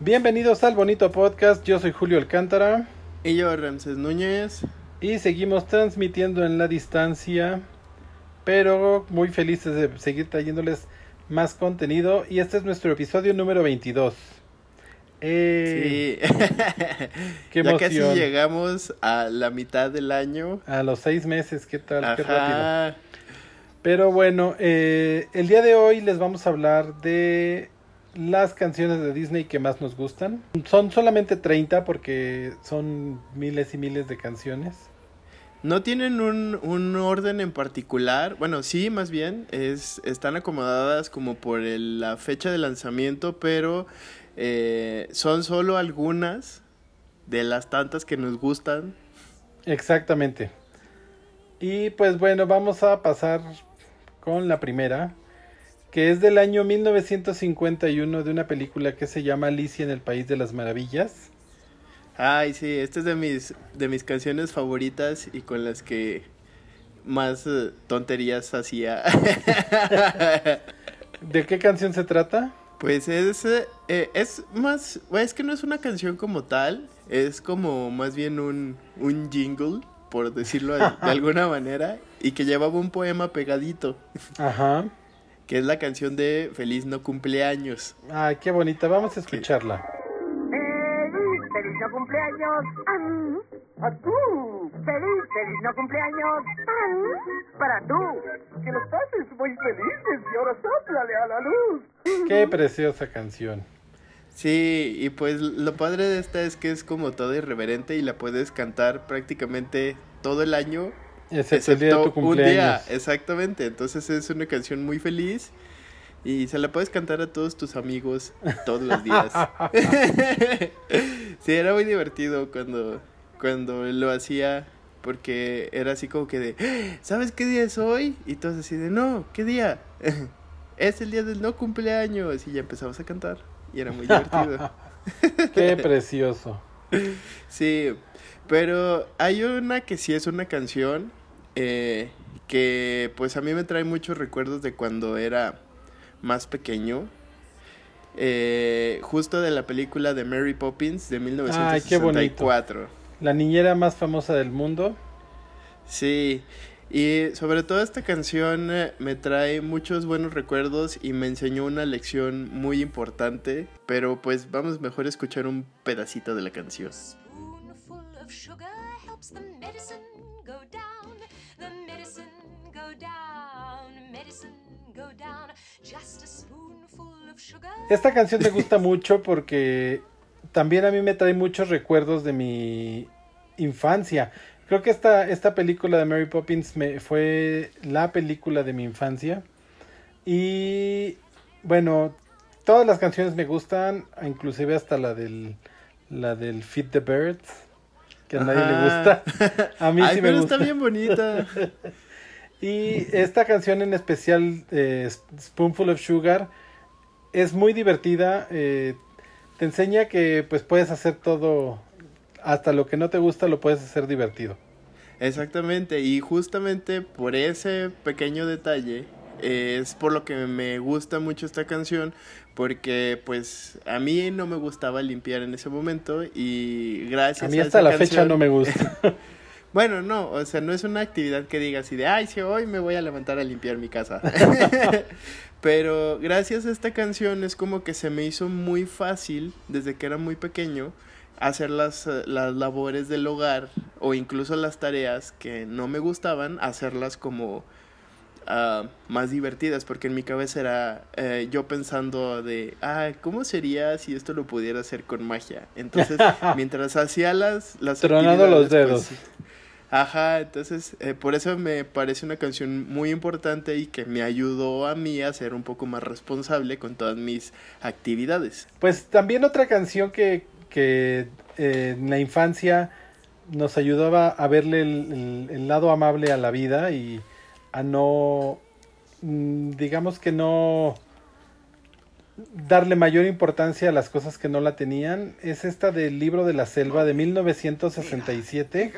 Bienvenidos al bonito podcast, yo soy Julio Alcántara Y yo, Ramses Núñez. y seguimos transmitiendo en la distancia, pero muy felices de seguir trayéndoles más contenido y este es nuestro episodio número 22. Eh, Sí. Qué ya casi llegamos a la mitad del año. A los seis meses, ¿qué tal? Qué rápido. Ajá. Pero bueno, eh, el día de hoy les vamos a hablar de las canciones de Disney que más nos gustan. Son solamente 30 porque son miles y miles de canciones. No tienen un, un orden en particular. Bueno, sí, más bien. Es, están acomodadas como por el- la fecha de lanzamiento, pero eh, son solo algunas de las tantas que nos gustan. Exactamente. Y pues bueno, vamos a pasar con la primera, que es del año 1951 de una película que se llama Alicia en el País de las Maravillas. Ay, sí, esta es de mis, de mis canciones favoritas y con las que más eh, tonterías hacía. ¿De qué canción se trata? Pues es, eh, eh, es más, es que no es una canción como tal, es como más bien un, un jingle, por decirlo de, de alguna manera, y que llevaba un poema pegadito, Ajá. Que es la canción de Feliz no cumpleaños. Ay, qué bonita. Vamos a escucharla. ¡Feliz, feliz no cumpleaños! ¡A mí! ¡A tú! ¡Feliz, feliz no cumpleaños! ¡A mí! ¡Para tú! ¡Que los pases muy felices y ahora sóplale a la luz! Qué preciosa canción. Sí, y pues lo padre de esta es que es como todo irreverente y la puedes cantar prácticamente todo el año Excepto el día de tu Excepto un día, cumpleaños. exactamente. Entonces es una canción muy feliz y se la puedes cantar a todos tus amigos todos los días. sí, era muy divertido cuando, cuando lo hacía porque era así como que de, "¡Ah! ¿sabes qué día es hoy? Y todos así de, no, ¿qué día? es el día del no cumpleaños y ya empezamos a cantar y era muy divertido. Qué precioso. Sí, pero hay una que sí es una canción eh, que pues a mí me trae muchos recuerdos de cuando era más pequeño. Eh, justo de la película de Mary Poppins de Ay, qué bonito. 1964. La niñera más famosa del mundo. Sí, y sobre todo esta canción eh, me trae muchos buenos recuerdos y me enseñó una lección muy importante, pero pues vamos mejor a escuchar un pedacito de la canción. Esta canción me gusta mucho porque también a mí me trae muchos recuerdos de mi infancia. Creo que esta, esta película de Mary Poppins me, fue la película de mi infancia. Y bueno, todas las canciones me gustan, inclusive hasta la del, la del Feed the Birds, que a nadie le gusta. A mí Ay, sí me pero gusta. está bien bonita. Y esta canción en especial, eh, Spoonful of Sugar, es muy divertida. eh, te enseña que pues puedes hacer todo, hasta lo que no te gusta lo puedes hacer divertido. Exactamente, y justamente por ese pequeño detalle eh, es por lo que me gusta mucho esta canción, porque pues a mí no me gustaba limpiar en ese momento y gracias A mí a hasta esa la fecha no me gusta. Bueno, no, o sea, no es una actividad que diga así de, ay, sí, hoy me voy a levantar a limpiar mi casa. Pero gracias a esta canción es como que se me hizo muy fácil, desde que era muy pequeño, hacer las, eh, las labores del hogar o incluso las tareas que no me gustaban, hacerlas como ah, más divertidas, porque en mi cabeza era eh, yo pensando de, ah, ¿cómo sería si esto lo pudiera hacer con magia? Entonces, mientras hacía las... las Tronando los actividades, dedos. pues, Ajá, entonces eh, por eso me parece una canción muy importante y que me ayudó a mí a ser un poco más responsable con todas mis actividades. Pues también otra canción que, que eh, en la infancia nos ayudaba a verle el, el- el lado amable a la vida y a no, mm, digamos que no darle mayor importancia a las cosas que no la tenían, es esta del libro de la selva de 1967,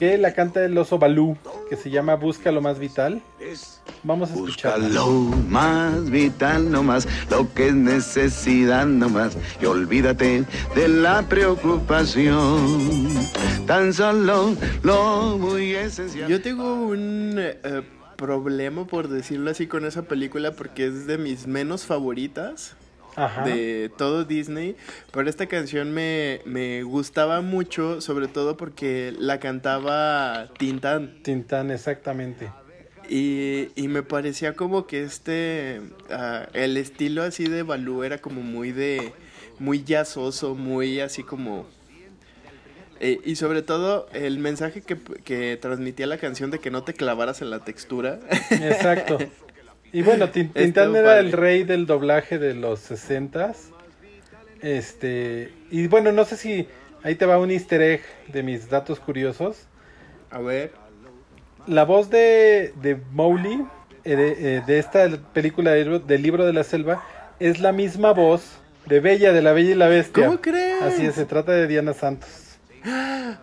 que la canta el oso Balú, que se llama Busca lo más vital. Vamos a Busca escucharla. lo más vital nomás, lo que es necesidad nomás, y olvídate de la preocupación. Tan solo lo muy esencial. Yo tengo un eh, problema, por decirlo así, con esa película porque es de mis menos favoritas Ajá. de todo Disney. Pero esta canción me, me gustaba mucho, sobre todo porque la cantaba Tintán. Tintán, exactamente. Y, y me parecía como que este, ah, el estilo así de Balú era como muy de, muy jazzoso, muy así como... eh, y sobre todo el mensaje que, que transmitía la canción de que no te clavaras en la textura. Exacto. Y bueno, Estuvo Tintán era el rey del doblaje de los 60 Este, y bueno, no sé si ahí te va un easter egg de mis datos curiosos. A ver. La voz de, de Mowgli, eh, de, eh, de esta película del libro de la selva, es la misma voz de Bella, de la Bella y la Bestia. ¿Cómo crees? Así es, se trata de Diana Santos.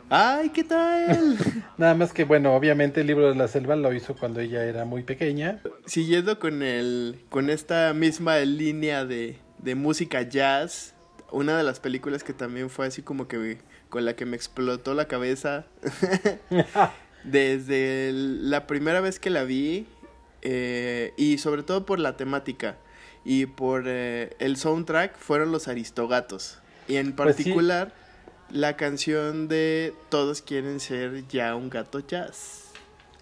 ¡Ay, qué tal! Nada más que, bueno, obviamente el libro de la selva lo hizo cuando ella era muy pequeña. Siguiendo con el con esta misma línea de, de música jazz, una de las películas que también fue así como que con la que me explotó la cabeza desde el- la primera vez que la vi eh, y sobre todo por la temática y por eh, el soundtrack fueron los Aristogatos y en Pues sí. La canción de Todos quieren ser ya un gato jazz.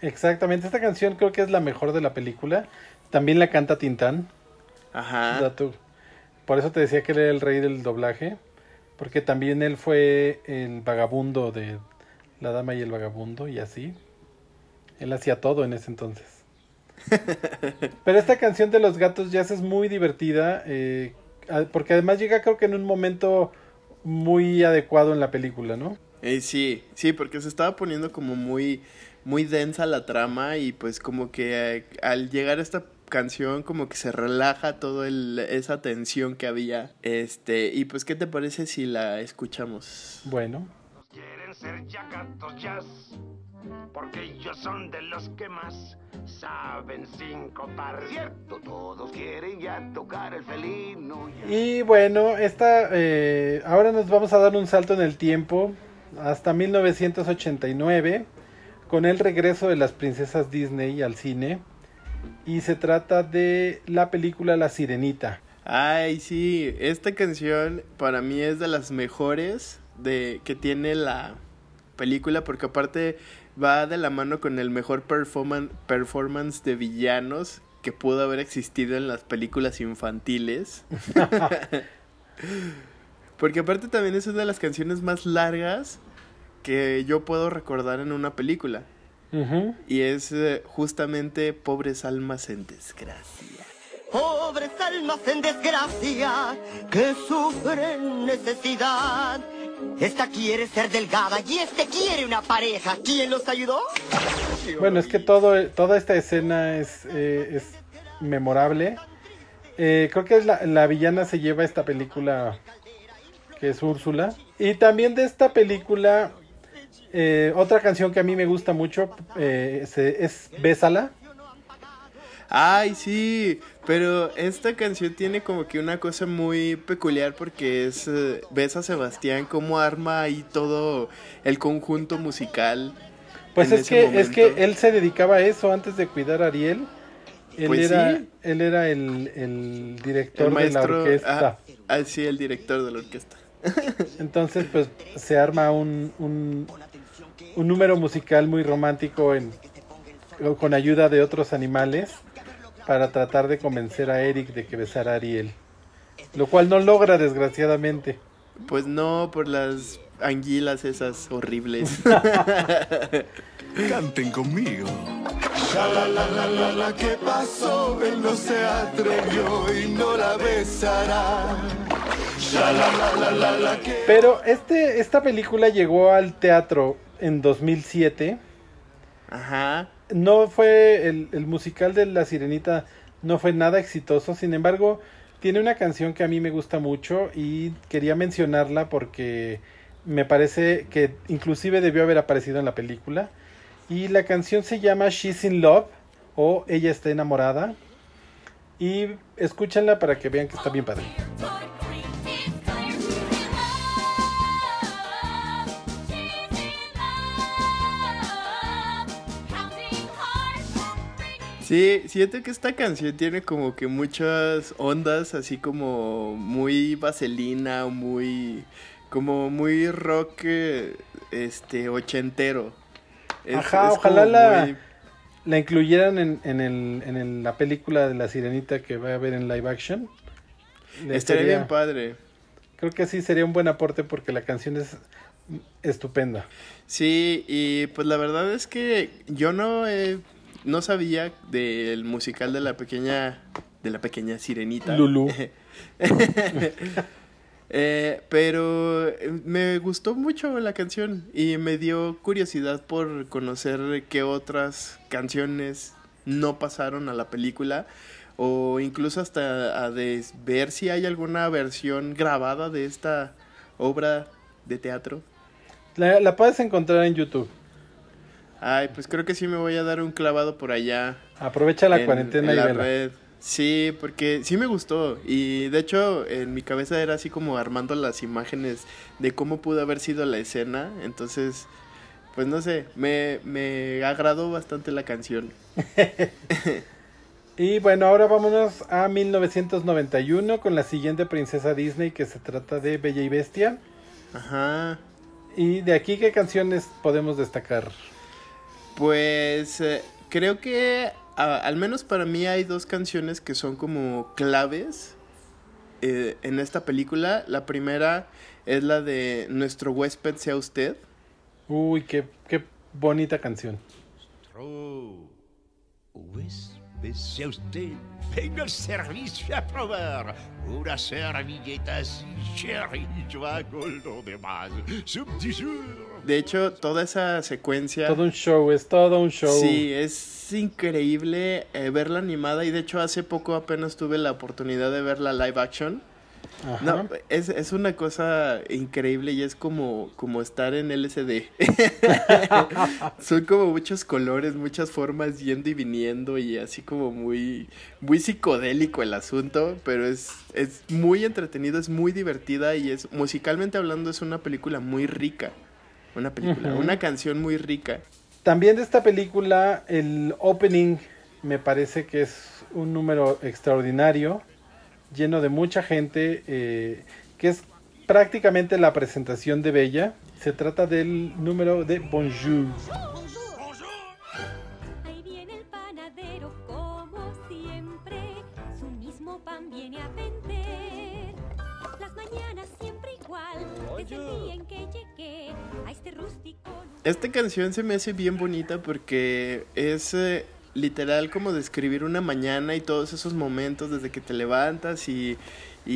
Exactamente, esta canción creo que es la mejor de la película. También la canta Tintán. Ajá. Dato. Por eso te decía que él era el rey del doblaje. Porque también él fue el vagabundo de La Dama y el Vagabundo y así. Él hacía todo en ese entonces. Pero esta canción de los gatos jazz es muy divertida. eh, porque además llega creo que en un momento muy adecuado en la película, ¿no? Eh, sí, sí, porque se estaba poniendo como muy, muy densa la trama y pues como que eh, al llegar a esta canción como que se relaja toda esa tensión que había. Este, y pues ¿qué te parece si la escuchamos? Bueno. Quieren ser jazz, porque ellos son de los que más saben sincopar. Cierto, todos quieren ya tocar el felino. ya. Y bueno, esta, eh, ahora nos vamos a dar un salto en el tiempo hasta 1989 con el regreso de las princesas Disney al cine y se trata de la película La Sirenita. Ay, sí, esta canción para mí es de las mejores de que tiene la película porque aparte va de la mano con el mejor performan- performance de villanos que pudo haber existido en las películas infantiles. porque aparte también es una de las canciones más largas que yo puedo recordar en una película. Y es eh, justamente Pobres Almas en Desgracia. Pobres almas en desgracia que sufren necesidad. Esta quiere ser delgada y este quiere una pareja. ¿Quién los ayudó? Bueno, es que todo, toda esta escena es, eh, es memorable. Eh, creo que es la, la villana se lleva esta película que es Úrsula. Y también de esta película, eh, otra canción que a mí me gusta mucho eh, se- es Bésala. Ay, sí, pero esta canción tiene como que una cosa muy peculiar porque es, eh, ves a Sebastián como arma ahí todo el conjunto musical. Pues es que, es que él se dedicaba a eso antes de cuidar a Ariel. Él Pues era, sí. él era el, el director El maestro, de la orquesta. ah, ah, sí, el director de la orquesta. Entonces, pues se arma un, un, un número musical muy romántico en, con ayuda de otros animales para tratar de convencer a Eric de que besara a Ariel. Lo cual no logra, desgraciadamente. Pues no, por las anguilas esas horribles. Canten conmigo. La que pasó, él no se atrevió y no la besará. Pero este, esta película llegó al teatro en 2007. Ajá. No fue el, el musical de La Sirenita, no fue nada exitoso. Sin embargo, tiene una canción que a mí me gusta mucho y quería mencionarla porque Me parece que inclusive debió haber aparecido en la película. Y la canción se llama She's in Love o Ella está enamorada. Y escúchenla para que vean que está bien padre. Sí, siento que esta canción tiene como que muchas ondas, así como muy vaselina, muy como muy rock eh, este ochentero. Es- Ajá, es ojalá la, muy- la incluyeran en, en, el, en el- la película de la sirenita que va a haber en live action. Le estaría sería- bien padre. Creo que sí sería un buen aporte porque la canción es estupenda. Sí, y pues la verdad es que yo no eh, no sabía del musical de la pequeña de la pequeña sirenita. Lulú. Eh, pero eh, me gustó mucho la canción y me dio curiosidad por conocer qué otras canciones no pasaron a la película o incluso hasta a ver si hay alguna versión grabada de esta obra de teatro. La, la puedes encontrar en YouTube. Ay, pues creo que sí me voy a dar un clavado por allá. Aprovecha la en- cuarentena en y la red. Sí, porque sí me gustó. Y de hecho, en mi cabeza era así como armando las imágenes de cómo pudo haber sido la escena. Entonces, pues no sé, me, me agradó bastante la canción. Y bueno, ahora vámonos a 1991 con la siguiente princesa Disney que se trata de Bella y Bestia. Ajá. Y de aquí, ¿qué canciones podemos destacar? Pues eh, creo que a- al menos para mí hay dos canciones que son como claves eh, en esta película. La primera es la de Nuestro huésped sea usted. Uy, qué, qué bonita canción. Oh, huésped sea usted, venga al servicio a probar una servilleta así, cherry, yo hago lo demás. De hecho, toda esa secuencia... Todo un show, es todo un show. Sí, es increíble eh, verla animada y de hecho hace poco apenas tuve la oportunidad de verla live action. Ajá. No, es, es una cosa increíble y es como, como estar en LCD. Son como muchos colores, muchas formas yendo y viniendo y así como muy, muy psicodélico el asunto, pero es, es muy entretenido, es muy divertida y es musicalmente hablando es una película muy rica. Una película, una canción muy rica. También de esta película, el opening me parece que es un número extraordinario, lleno de mucha gente, eh, que es prácticamente la presentación de Bella. Se trata del número de Bonjour. Ahí viene el panadero como siempre, su mismo pan viene a Esta canción se me hace bien bonita porque es eh, literal como describir una mañana y todos esos momentos desde que te levantas y, y-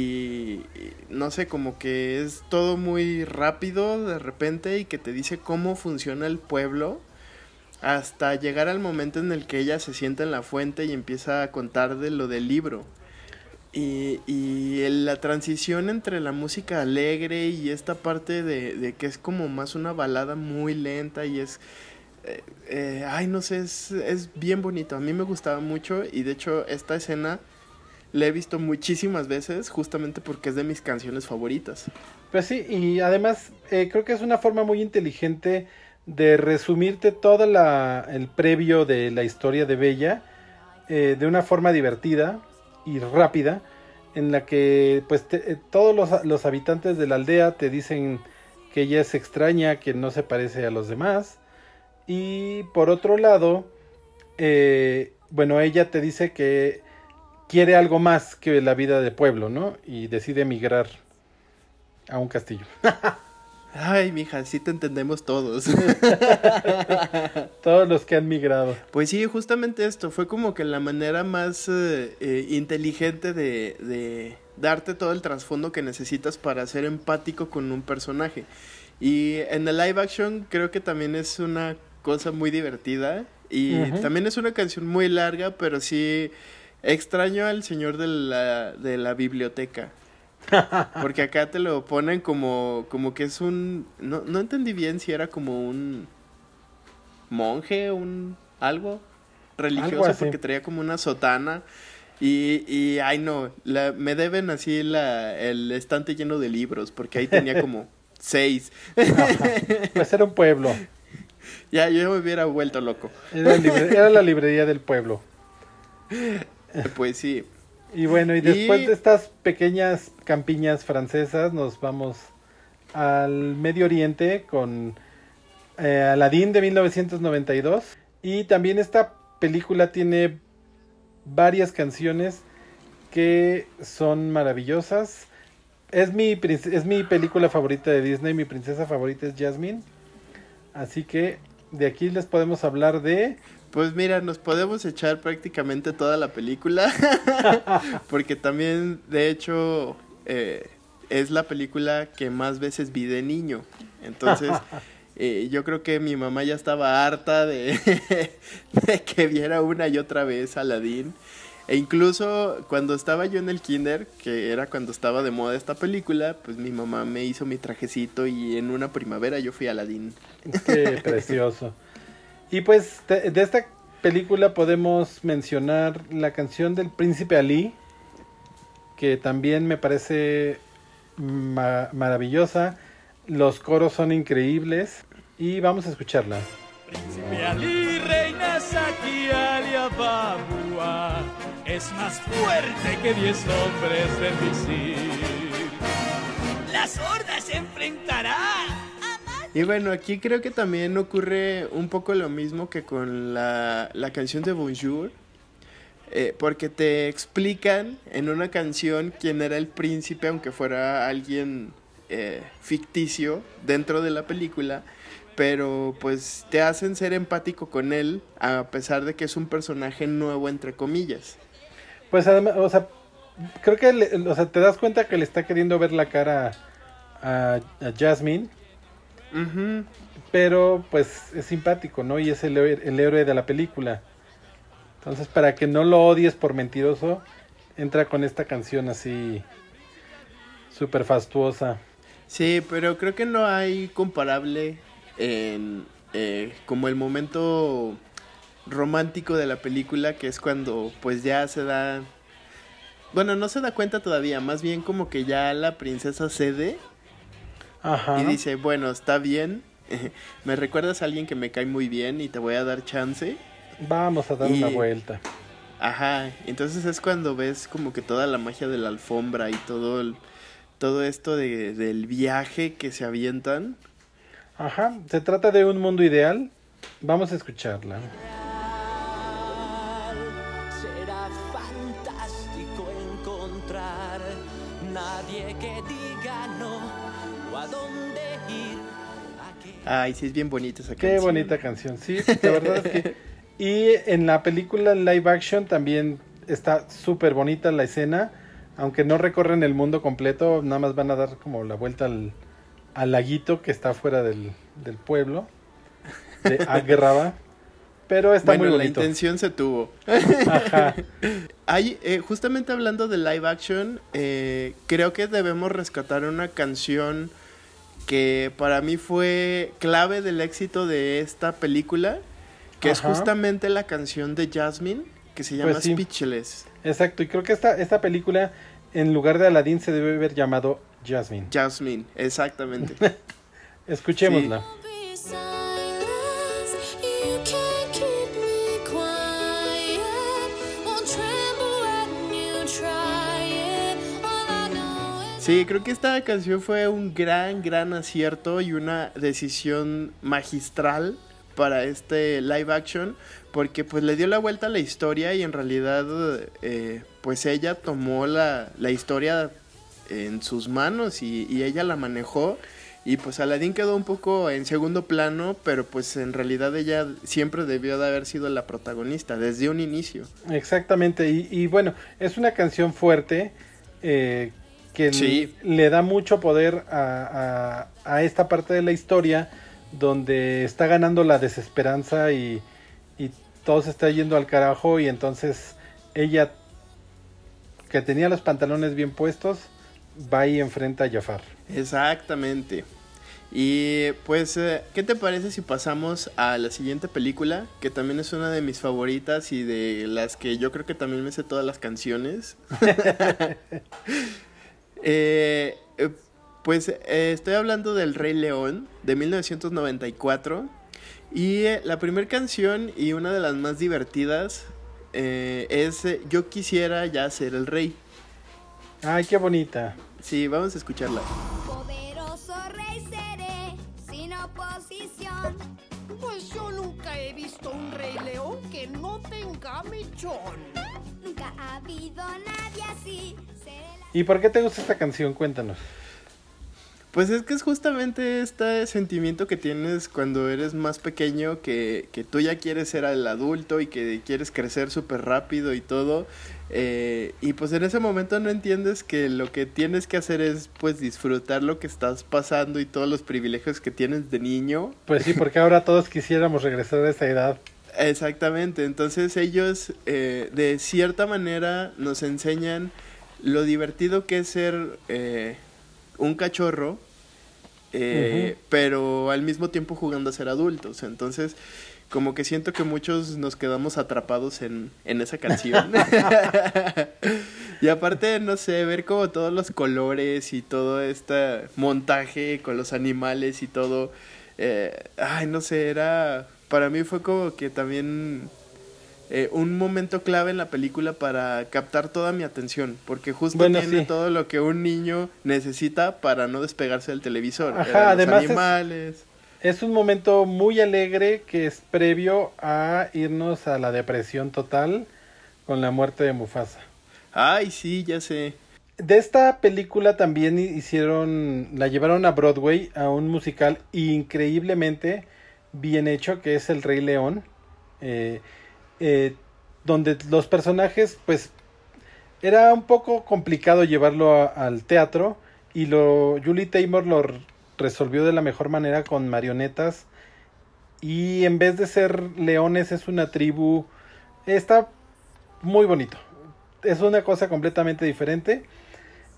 y no sé, como que es todo muy rápido de repente y que te dice cómo funciona el pueblo hasta llegar al momento en el que ella se sienta en la fuente y empieza a contar de lo del libro. Y, y la transición entre la música alegre y esta parte de, de que es como más una balada muy lenta y es... eh, eh, ay, no sé, es, es bien bonito. A mí me gustaba mucho y de hecho esta escena la he visto muchísimas veces justamente porque es de mis canciones favoritas. Pues sí, y además eh, creo que es una forma muy inteligente de resumirte todo la, el previo de la historia de Bella eh, de una forma divertida y rápida en la que pues eh, todos los, los habitantes de la aldea te dicen que ella es extraña, que no se parece a los demás y por otro lado eh, bueno ella te dice que quiere algo más que la vida de pueblo, ¿no? Y decide emigrar a un castillo. Ay, mija, sí te entendemos todos. Todos los que han migrado. Pues sí, justamente esto fue como que la manera más eh, eh, inteligente de, de darte todo el trasfondo que necesitas para ser empático con un personaje. Y en el live action creo que también es una cosa muy divertida y también es una canción muy larga, pero sí extraño al señor de la, de la biblioteca. Porque acá te lo ponen como, como que es un... No, no entendí bien si era como un monje, un algo religioso, Algo porque traía como una sotana. Y, y ay no, la- me deben así la, el estante lleno de libros, porque ahí tenía como seis. Pues era un pueblo. ya, yo me hubiera vuelto loco. Era, libre- era la librería del pueblo. Pues sí. Y bueno, y después Y- de estas pequeñas campiñas francesas, nos vamos al Medio Oriente con eh, Aladdin de 1992. Y también esta película tiene varias canciones que son maravillosas. Es mi, es mi película favorita de Disney, mi princesa favorita es Jasmine. Así que de aquí les podemos hablar de... Pues mira, nos podemos echar prácticamente toda la película. porque también, de hecho, eh, es la película que más veces vi de niño. Entonces, eh, yo creo que mi mamá ya estaba harta de, de que viera una y otra vez Aladdin. E incluso cuando estaba yo en el kinder, que era cuando estaba de moda esta película, pues mi mamá me hizo mi trajecito y en una primavera yo fui Aladdin. Qué precioso. Y pues de, de esta película podemos mencionar la canción del príncipe Ali, que también me parece ma- maravillosa. Los coros son increíbles y vamos a escucharla. Príncipe Ali, reina es más fuerte que diez hombres de visir. Las hordas se enfrentará. Y bueno, aquí creo que también ocurre un poco lo mismo que con la, la canción de Bonjour. Eh, porque te explican en una canción quién era el príncipe, aunque fuera alguien eh, ficticio dentro de la película. Pero pues te hacen ser empático con él, a pesar de que es un personaje nuevo, entre comillas. Pues además, o sea, creo que le- o sea, te das cuenta que le está queriendo ver la cara a, a Jasmine, pero pues es simpático, ¿no? Y es el, el héroe de la película. Entonces, para que no lo odies por mentiroso, entra con esta canción así súper fastuosa. Sí, pero creo que no hay comparable en eh, como el momento romántico de la película, que es cuando pues ya se da... Bueno, no se da cuenta todavía, más bien como que ya la princesa cede Ajá. y dice, bueno, está bien, me recuerdas a alguien que me cae muy bien y te voy a dar chance. Vamos a dar Y- una vuelta. Ajá, entonces es cuando ves como que toda la magia de la alfombra y todo el- todo esto de, del viaje que se avientan. Ajá. Se trata de un mundo ideal. Vamos a escucharla. Será fantástico encontrar nadie que diga no o a dónde ir. qué- Ay, sí es bien bonita esa Qué canción. bonita canción, sí, la verdad es que... Y en la película live action también está súper bonita la escena, aunque no recorren el mundo completo, nada más van a dar como la vuelta al, al laguito que está fuera del, del pueblo, de Agrava, pero está bueno, muy la bonito. intención se tuvo. Ajá. Hay, eh, justamente hablando de live action, eh, creo que debemos rescatar una canción que para mí fue clave del éxito de esta película, que es justamente la canción de Jasmine, que se llama Pues sí. Speechless. Exacto, y creo que esta, esta película, en lugar de Aladdin, se debe haber llamado Jasmine. Jasmine, exactamente. Escuchémosla. Sí, creo que esta canción fue un gran, gran acierto y una decisión magistral para este live action porque pues le dio la vuelta a la historia y en realidad eh, pues ella tomó la, la historia en sus manos y, y ella la manejó y pues Aladdin quedó un poco en segundo plano pero pues en realidad ella siempre debió de haber sido la protagonista desde un inicio. Exactamente, y, y bueno, es una canción fuerte eh, que Sí. le da mucho poder a, a- a esta parte de la historia donde está ganando la desesperanza y, y todo se está yendo al carajo y entonces ella que tenía los pantalones bien puestos va y enfrenta a Jafar. Exactamente. Y pues, eh, ¿qué te parece si pasamos a la siguiente película? Que también es una de mis favoritas y de las que yo creo que también me sé todas las canciones. Eh, eh, pues eh, estoy hablando del Rey León de 1994. Y eh, la primera canción y una de las más divertidas eh, es eh, Yo quisiera ya ser el rey. Ay, qué bonita. Sí, vamos a escucharla. Poderoso rey seré, sin oposición. Pues yo nunca he visto un rey león que no tenga mechón. Nunca ha habido nadie así. Seré la ¿Y por qué te gusta esta canción? Cuéntanos. Pues es que es justamente este sentimiento que tienes cuando eres más pequeño, que, que tú ya quieres ser el adulto y que quieres crecer súper rápido y todo. eh, y pues en ese momento no entiendes que lo que tienes que hacer es pues disfrutar lo que estás pasando y todos los privilegios que tienes de niño. Pues sí, porque ahora todos quisiéramos regresar a esa edad. Exactamente, entonces ellos eh, de cierta manera nos enseñan lo divertido que es ser eh, un cachorro, eh, pero al mismo tiempo jugando a ser adultos. Entonces, como que siento que muchos nos quedamos atrapados en, en esa canción. y aparte, no sé, ver como todos los colores y todo este montaje con los animales y todo. eh, ay, no sé, era. Para mí fue como que también eh, un momento clave en la película para captar toda mi atención, porque justo Bueno, tiene sí. todo lo que un niño necesita para no despegarse del televisor. Ajá, los además es- animales. Es un momento muy alegre que es previo a irnos a la depresión total con la muerte de Mufasa. Ay, sí, ya sé. De esta película también hicieron, la llevaron a Broadway a un musical increíblemente bien hecho que es El Rey León, eh, eh, donde los personajes, pues, era un poco complicado llevarlo al teatro y lo Julie Taymor lo resolvió de la mejor manera con marionetas y en vez de ser leones es una tribu, está muy bonito, es una cosa completamente diferente.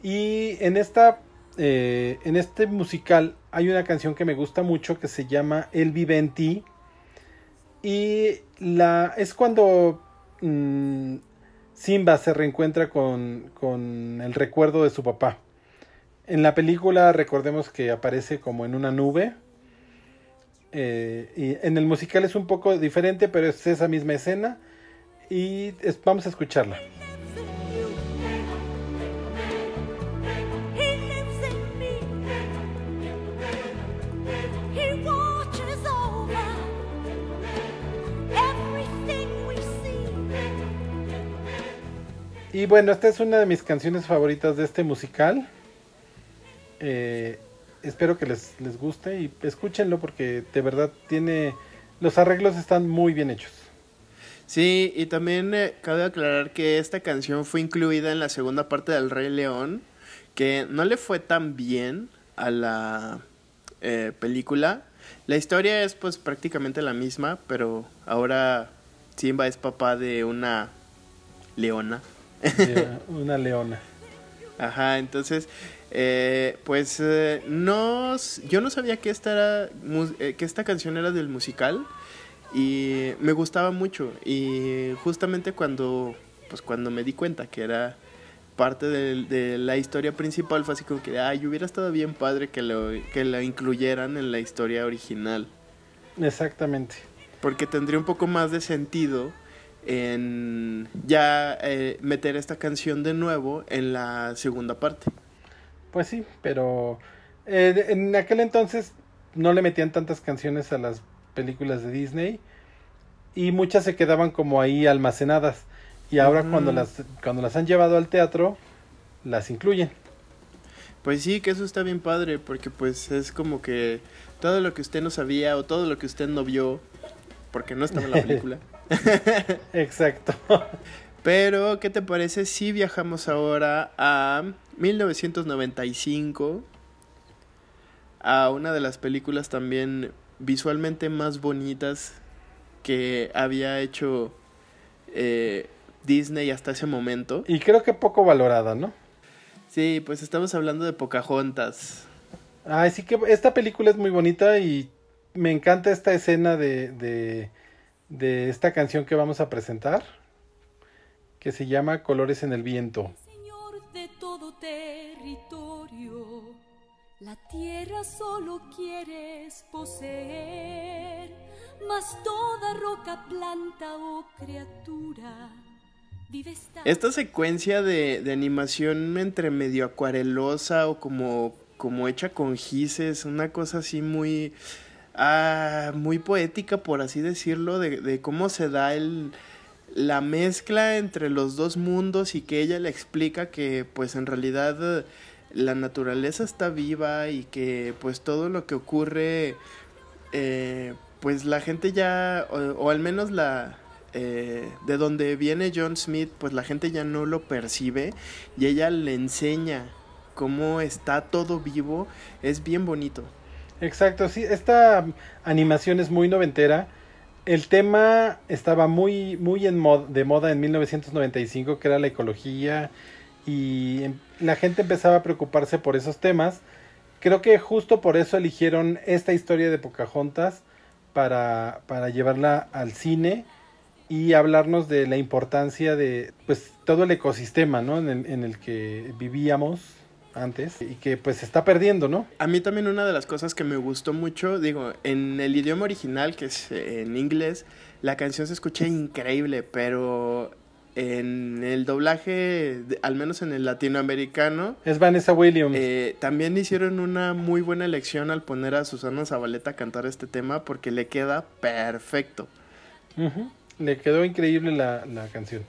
Y en esta eh, en este musical hay una canción que me gusta mucho que se llama El vive en ti. Y la es cuando mm, Simba se reencuentra con, con el recuerdo de su papá. En la película recordemos que aparece como en una nube. Eh, y en el musical es un poco diferente, pero es esa misma escena. Y vamos a escucharla. Y bueno, esta es una de mis canciones favoritas de este musical. Eh, espero que les, les guste y escúchenlo porque de verdad tiene... Los arreglos están muy bien hechos. Sí, y también eh, cabe aclarar que esta canción fue incluida en la segunda parte del Rey León, que no le fue tan bien a la eh, película. La historia es pues prácticamente la misma, pero ahora Simba es papá de una leona. Una leona. Ajá, entonces, eh, pues eh, no, yo no sabía que esta era, eh, que esta canción era del musical y me gustaba mucho y justamente cuando, pues cuando me di cuenta que era parte del- de, la historia principal fue así como que, ay, hubiera estado bien padre que lo, que la incluyeran en la historia original, Exactamente. porque tendría un poco más de sentido en ya eh, meter esta canción de nuevo en la segunda parte. Pues sí, pero eh, en aquel entonces no le metían tantas canciones a las películas de Disney y muchas se quedaban como ahí almacenadas. Y ahora cuando las cuando las han llevado al teatro las incluyen. Pues sí, que eso está bien padre, porque pues es como que todo lo que usted no sabía o todo lo que usted no vio, porque no estaba en la película. Exacto. Pero, ¿qué te parece si viajamos ahora a 1995? A una de las películas también visualmente más bonitas que había hecho eh, Disney hasta ese momento. Y creo que poco valorada, ¿no? Sí, pues estamos hablando de Pocahontas. Ay, sí que esta película es muy bonita y me encanta esta escena de, de, de esta canción que vamos a presentar, que se llama Colores en el Viento. Señor de todo territorio, la tierra solo quieres poseer, mas toda roca, planta o criatura. Esta secuencia de, de animación entre medio acuarelosa o como, como hecha con gises, una cosa así muy, ah, muy poética, por así decirlo, de, de cómo se da el, la mezcla entre los dos mundos y que ella le explica que pues en realidad eh, la naturaleza está viva y que pues todo lo que ocurre eh, pues la gente ya o, o al menos la eh, de donde viene John Smith pues la gente ya no lo percibe y ella le enseña cómo está todo vivo. Es bien bonito Exacto, sí, esta animación es muy noventera. El tema estaba muy, muy en mod- de moda en 1995, que era la ecología, y em- la gente empezaba a preocuparse por esos temas. Creo que justo por eso eligieron esta historia de Pocahontas para, para llevarla al cine y hablarnos de la importancia de pues todo el ecosistema ¿no? en, el, en el que vivíamos antes y que pues se está perdiendo, ¿no? A mí también una de las cosas que me gustó mucho, digo, en el idioma original, que es eh, en inglés, la canción se escucha increíble, pero en el doblaje, al menos en el latinoamericano, Es Vanessa Williams. eh, también hicieron una muy buena elección al poner a Susana Zabaleta a cantar este tema porque le queda perfecto. Le quedó increíble la, la canción.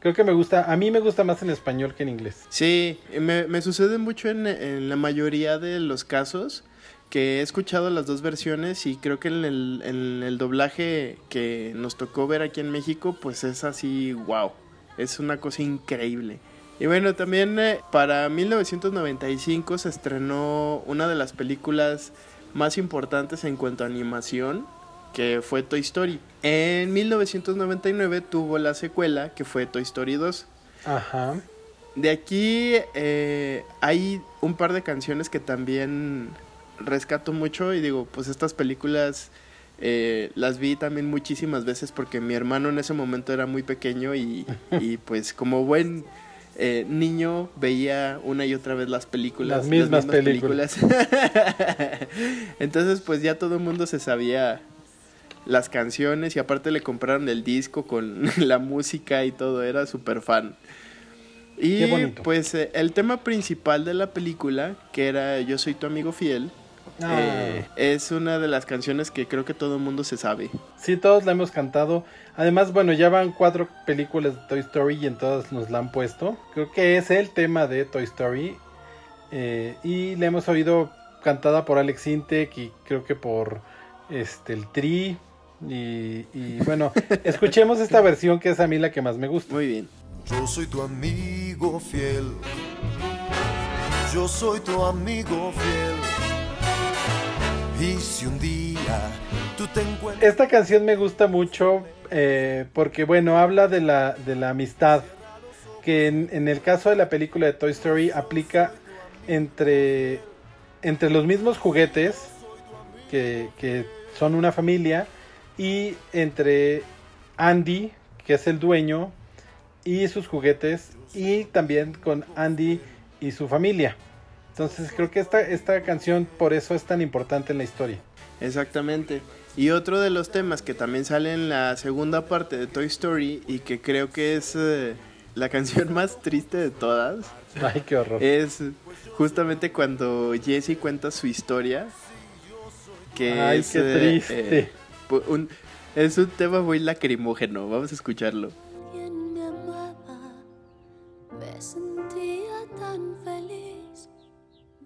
Creo que me gusta, a mí me gusta más en español que en inglés. Sí, me, me sucede mucho en, la mayoría de los casos que he escuchado las dos versiones y creo que en el, en el doblaje que nos tocó ver aquí en México, pues es así, wow, es una cosa increíble. Y bueno, también eh, para 1995 se estrenó una de las películas más importantes en cuanto a animación, que fue Toy Story. En 1999 tuvo la secuela, que fue Toy Story 2. Ajá. De aquí eh, hay un par de canciones que también rescato mucho y digo, pues estas películas eh, las vi también muchísimas veces porque mi hermano en ese momento era muy pequeño y, y, pues como buen eh, niño veía una y otra vez las películas. Las mismas películas. Entonces pues ya todo el mundo se sabía las canciones y aparte le compraron el disco con la música y todo, era súper fan. Y Qué bonito. pues eh, el tema principal de la película, que era Yo soy tu amigo fiel, Ah. eh, es una de las canciones que creo que todo el mundo se sabe. Sí, todos la hemos cantado. Además, bueno, ya van cuatro películas de Toy Story y en todas nos la han puesto. Creo que es el tema de Toy Story. Eh, y la hemos oído cantada por Alex Intec y creo que por este el Tri. Y, y bueno, escuchemos esta versión que es a mí la que más me gusta. Muy bien. Yo soy tu amigo fiel. Yo soy tu amigo fiel. Y si un día tú te encuentras. Esta canción me gusta mucho eh, porque, bueno, habla de la, de la amistad. Que en, en el caso de la película de Toy Story aplica entre, entre los mismos juguetes que, que son una familia y entre Andy, que es el dueño, y sus juguetes, y también con Andy y su familia. Entonces creo que esta, esta canción por eso es tan importante en la historia. Exactamente. Y otro de los temas que también sale en la segunda parte de Toy Story y que creo que es eh, la canción más triste de todas. Ay, qué horror. Es justamente cuando Jesse cuenta su historia. Que Ay, es, qué eh, triste. eh, un- es un tema muy lacrimógeno. Vamos a escucharlo. Quien me amaba, me sentía tan feliz.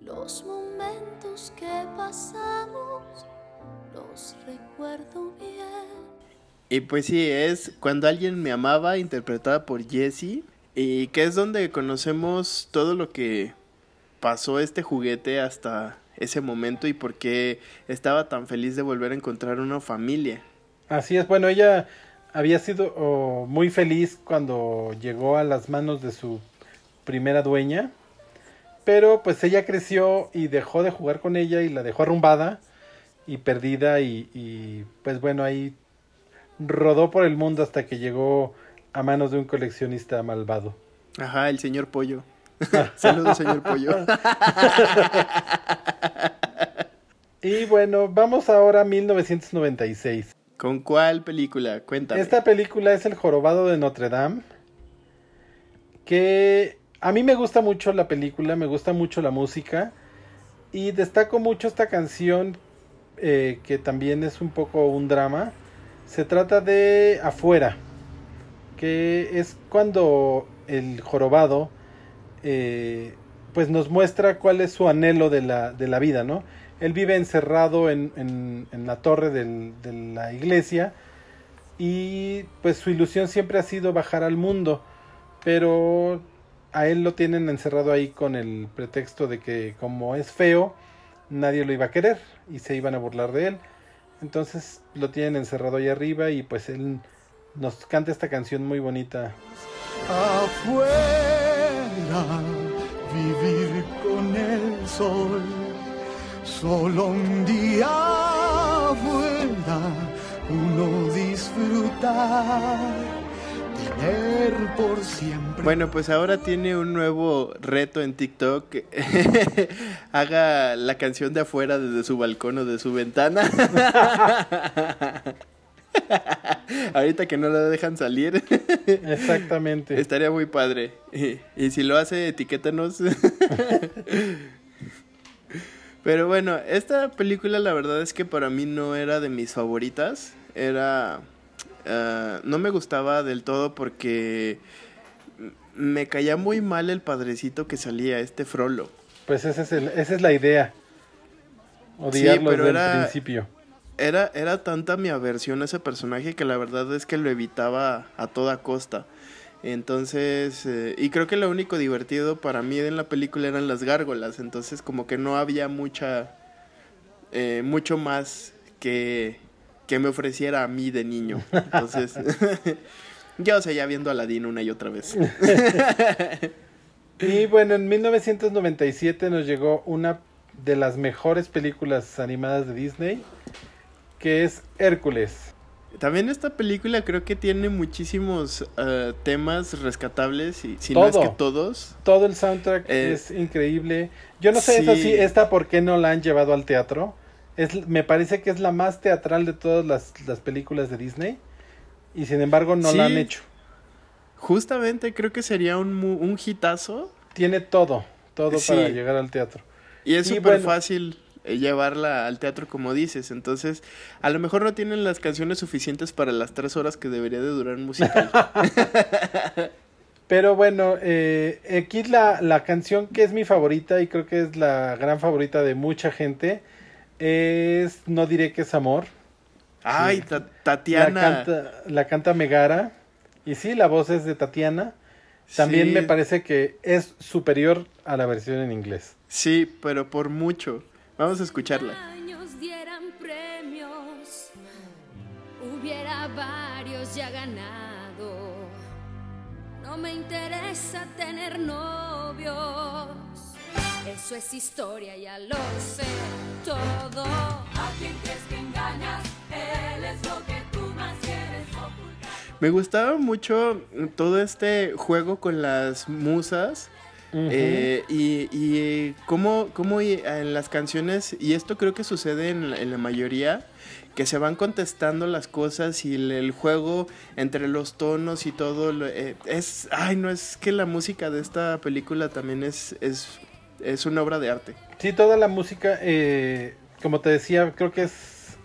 Los momentos que pasamos, los recuerdo bien. Y pues sí, es Cuando alguien me amaba, interpretada por Jessie. Y que es donde conocemos todo lo que pasó este juguete hasta ese momento y por qué estaba tan feliz de volver a encontrar una familia. Así es, bueno, ella había sido oh, muy feliz cuando llegó a las manos de su primera dueña Pero pues ella creció y dejó de jugar con ella y la dejó arrumbada y perdida y, y, pues bueno, ahí rodó por el mundo hasta que llegó a manos de un coleccionista malvado. Ajá, el señor Pollo. Saludos, señor Pollo. y bueno, vamos ahora a 1996. ¿Con cuál película? Cuéntame. Esta película es El Jorobado de Notre Dame. Que a mí me gusta mucho la película, me gusta mucho la música. Y destaco mucho esta canción eh, que también es un poco un drama. Se trata de Afuera. Que es cuando el jorobado eh, pues nos muestra cuál es su anhelo de la, de la vida, ¿no? Él vive encerrado en, en, la torre de la iglesia y pues su ilusión siempre ha sido bajar al mundo, pero a él lo tienen encerrado ahí con el pretexto de que como es feo, nadie lo iba a querer y se iban a burlar de él. Entonces lo tienen encerrado ahí arriba y pues él nos canta esta canción muy bonita. Afuera, vivir con el sol, solo un día uno disfrutar, tener por siempre. Bueno, pues ahora tiene un nuevo reto en TikTok. Haga la canción de afuera desde su balcón o de su ventana. Ahorita que no la dejan salir. Exactamente. Estaría muy padre. Y, y si lo hace, etiquétanos. Pero bueno, esta película la verdad es que para mí no era de mis favoritas. Era... ah, no me gustaba del todo porque me caía muy mal el padrecito que salía, este Frollo. Pues ese es el, esa es la idea. Odiarlo pero desde era- el principio. Era, era tanta mi aversión a ese personaje que la verdad es que lo evitaba a toda costa. Entonces, eh, y creo que lo único divertido para mí en la película eran las gárgolas. Entonces, como que no había mucha, eh, mucho más que, que me ofreciera a mí de niño. Entonces, yo seguía viendo a Aladín una y otra vez. Y bueno, en 1997 nos llegó una de las mejores películas animadas de Disney, que es Hércules. También esta película creo que tiene muchísimos eh, temas rescatables, y si no es que todos. Todo el soundtrack Eh, es increíble. Yo no sé sí. sí, esta por qué no la han llevado al teatro. Es, me parece que es la más teatral de todas las, las películas de Disney. Y sin embargo no la han hecho. Justamente creo que sería un, un hitazo. Tiene todo, todo Sí. para llegar al teatro. Y es súper bueno. fácil llevarla al teatro como dices. Entonces, a lo mejor no tienen las canciones suficientes para las tres horas que debería de durar un musical. Pero bueno, eh, aquí la, la canción que es mi favorita y creo que es la gran favorita de mucha gente es No diré que es amor. Ay, Sí. Ta- Tatiana. La canta, la canta Megara. Y sí, la voz es de Tatiana. También Sí. me parece que es superior a la versión en inglés. Sí, pero por mucho. Vamos a escucharla. años dieran premios, hubiera varios ya ganado. No me interesa tener novios, eso es historia, ya lo sé todo. ¿A quién crees que engañas? Él es lo que tú más quieres ocultar. Me gustaba mucho todo este juego con las musas. Eh, y y cómo, cómo y- en las canciones, y esto creo que sucede en la, en la mayoría, que se van contestando las cosas y el, el juego entre los tonos y todo, lo- eh, es, ay, no, es que la música de esta película también es, es, es una obra de arte. Sí, toda la música, eh, como te decía, creo que es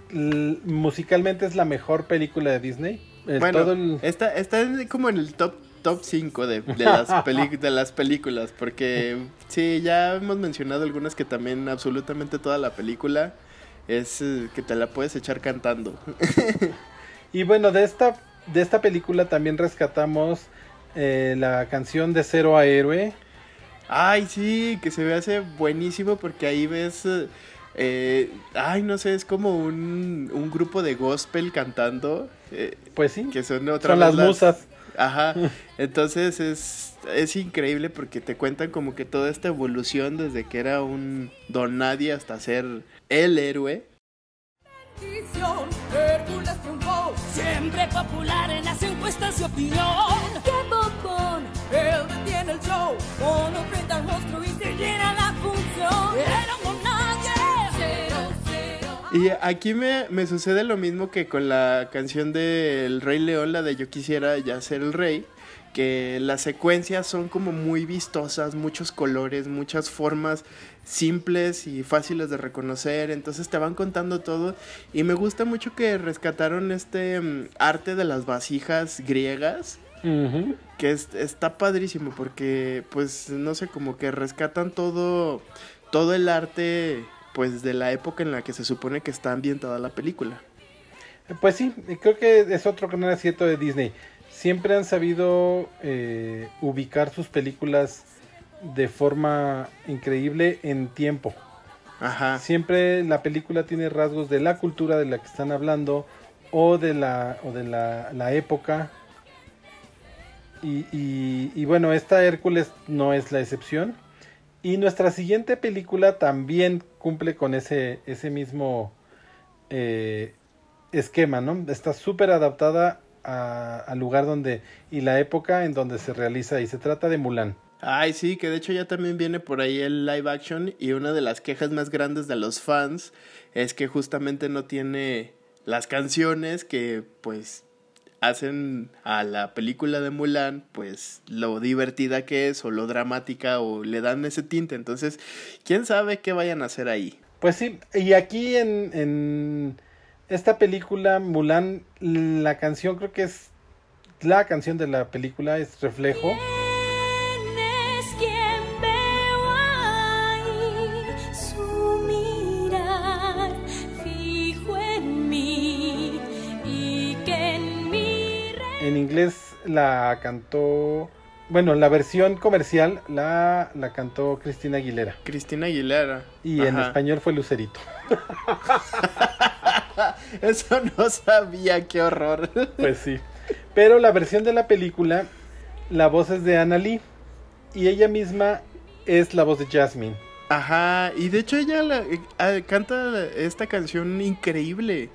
musicalmente es la mejor película de Disney. Bueno, todo el- está, está como en el top top 5 de, de las de las películas, porque sí, ya hemos mencionado algunas que también absolutamente toda la película es eh, que te la puedes echar cantando. Y bueno, de esta, de esta película también rescatamos eh, la canción de Cero a Héroe. Ay, sí, que se me hace buenísimo porque ahí ves, eh, ay, no sé, es como un, un grupo de gospel cantando. eh, Pues sí, que son otra son las musas. Ajá. Entonces es, es increíble porque te cuentan como que toda esta evolución desde que era un don nadie hasta ser el héroe. Bendición, Hércules triunfó, siempre popular en las encuestas de opinión. ¡Qué bombón! Él detiene el show, uno frente al monstruo y se llena la función. Era un nadie, cero, cero. Y aquí me, me sucede lo mismo que con la canción del Rey León, la de Yo quisiera ya ser el rey, que las secuencias son como muy vistosas, muchos colores, muchas formas simples y fáciles de reconocer, entonces te van contando todo. Y me gusta mucho que rescataron este mm, arte de las vasijas griegas que es- está padrísimo porque pues no sé como que rescatan todo todo el arte pues de la época en la que se supone que está ambientada la película Pues sí, creo que es otro gran acierto de Disney. Siempre han sabido eh, ubicar sus películas de forma increíble en tiempo. Ajá. Siempre la película tiene rasgos de la cultura de la que están hablando o de la, o de la, la época. Y, y- y bueno, esta Hércules no es la excepción. Y nuestra siguiente película también cumple con ese, ese mismo eh, esquema, ¿no? Está súper adaptada al lugar donde y la época en donde se realiza y se trata de Mulan. Ay, sí, que de hecho ya también viene por ahí el live action y una de las quejas más grandes de los fans es que justamente no tiene las canciones que pues hacen a la película de Mulan pues lo divertida que es o lo dramática o le dan ese tinte. Entonces, ¿quién sabe qué vayan a hacer ahí? Pues sí, y aquí en, en esta película Mulan, la canción creo que es la canción de la película es Reflejo. Inglés la cantó, bueno, la versión comercial la, la cantó Cristina Aguilera. Cristina Aguilera. Y en español fue Lucerito. Eso no sabía, qué horror. Pues sí. Pero la versión de la película, la voz es de Anna Lee. Y ella misma es la voz de Jasmine. Ajá, y de hecho ella la- eh, ah, canta esta canción increíble.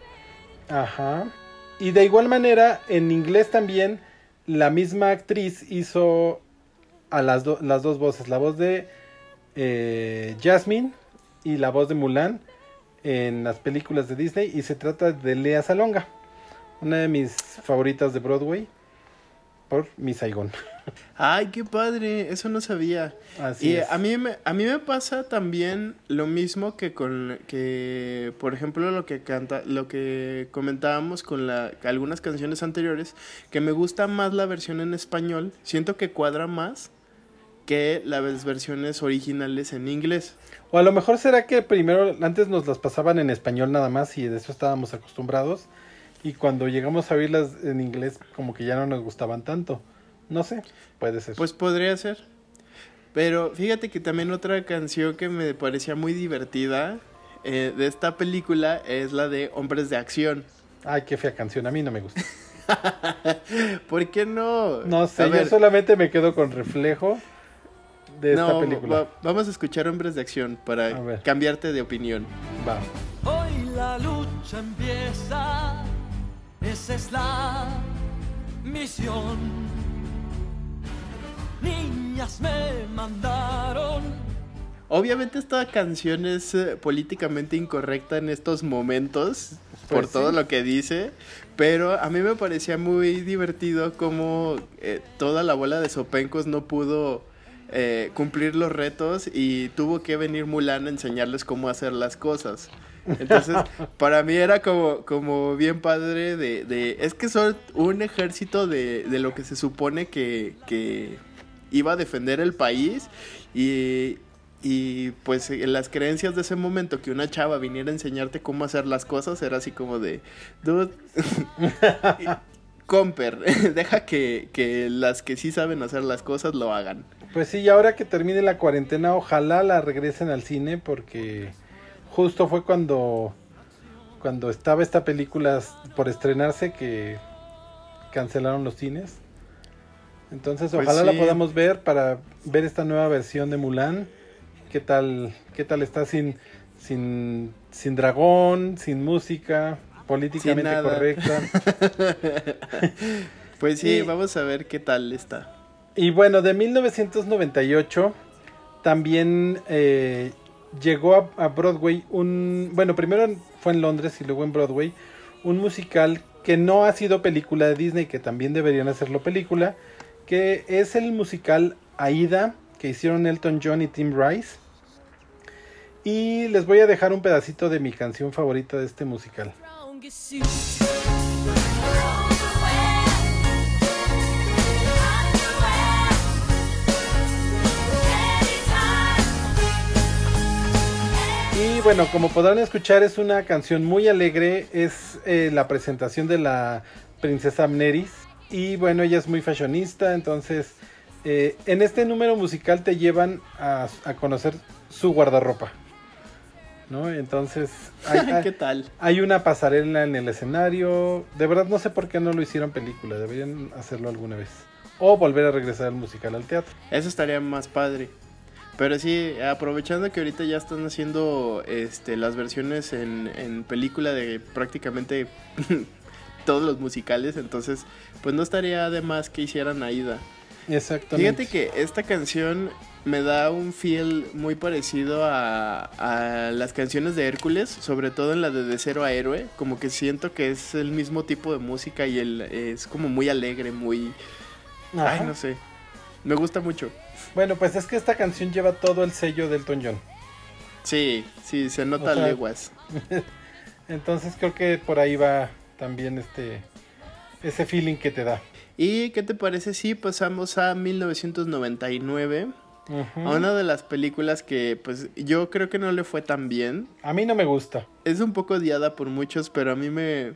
Ajá. Y de igual manera, en inglés también, la misma actriz hizo a las, las dos voces. La voz de eh, Jasmine y la voz de Mulan en las películas de Disney. Y se trata de Lea Salonga, una de mis favoritas de Broadway, por mi Saigon. Ay, qué padre, eso no sabía. Así y es. a mí me a mí me pasa también lo mismo que con que por ejemplo lo que canta lo que comentábamos con la algunas canciones anteriores que me gusta más la versión en español, siento que cuadra más que las versiones originales en inglés. O a lo mejor será que primero, antes nos las pasaban en español nada más y de eso estábamos acostumbrados. Y cuando llegamos a oírlas en inglés, como que ya no nos gustaban tanto. No sé, puede ser. Pues podría ser. Pero fíjate que también otra canción que me parecía muy divertida eh, de esta película es la de Hombres de Acción. Ay, qué fea canción, a mí no me gusta. ¿Por qué no? No sé, A yo ver, solamente me quedo con reflejo de esta película. va- vamos a escuchar Hombres de Acción para cambiarte de opinión. Va. Hoy la lucha empieza, esa es la misión. Niñas me mandaron Obviamente esta canción es eh, políticamente incorrecta en estos momentos por Pues todo sí. lo que dice, pero a mí me parecía muy divertido como eh, toda la bola de sopencos no pudo eh, cumplir los retos y tuvo que venir Mulan a enseñarles cómo hacer las cosas. Entonces, para mí era como, como bien padre de, de- Es que son un ejército de, de lo que se supone que, que iba a defender el país y, y pues en las creencias de ese momento que una chava viniera a enseñarte cómo hacer las cosas era así como de... Dude, Comper, deja que, que las que sí saben hacer las cosas lo hagan. Pues sí, y ahora que termine la cuarentena, ojalá la regresen al cine porque justo fue cuando cuando estaba esta película por estrenarse que cancelaron los cines. Entonces, Pues ojalá la podamos ver para ver esta nueva versión de Mulan. ¿Qué tal, qué tal está sin, sin, sin dragón, sin música, políticamente correcta? Pues sí, Y- vamos a ver qué tal está. Y bueno, de 1998 también eh, llegó a, Broadway un... Bueno, primero fue en Londres y luego en Broadway un musical que no ha sido película de Disney, que también deberían hacerlo película, que es el musical Aida, que hicieron Elton John y Tim Rice. Y les voy a dejar un pedacito de mi canción favorita de este musical. Bueno, como podrán escuchar, es una canción muy alegre. Es eh, la presentación de la princesa Amneris. Y bueno, ella es muy fashionista. Entonces, eh, en este número musical te llevan a, a conocer su guardarropa. ¿No? Entonces, hay, hay- ¿Qué tal? hay una pasarela en el escenario. De verdad, no sé por qué no lo hicieron película. Deberían hacerlo alguna vez. O volver a regresar el musical al teatro. Eso estaría más padre. Pero sí, aprovechando que ahorita ya están haciendo este, las versiones en, en película de prácticamente todos los musicales, entonces pues no estaría de más que hicieran Aida. Exactamente. Fíjate que esta canción me da un feel muy parecido a, a las canciones de Hércules, sobre todo en la de De Cero a Héroe, como que siento que es el mismo tipo de música y el, es como muy alegre, muy... Ajá. Ay, no sé. Me gusta mucho. Bueno, pues es que esta canción lleva todo el sello del Elton John. Sí, sí, se nota O sea, leguas. Entonces creo que por ahí va también este ese feeling que te da. ¿Y qué te parece si pasamos a 1999? Ujú. A una de las películas que pues yo creo que no le fue tan bien. A mí no me gusta. Es un poco odiada por muchos, pero a mí me...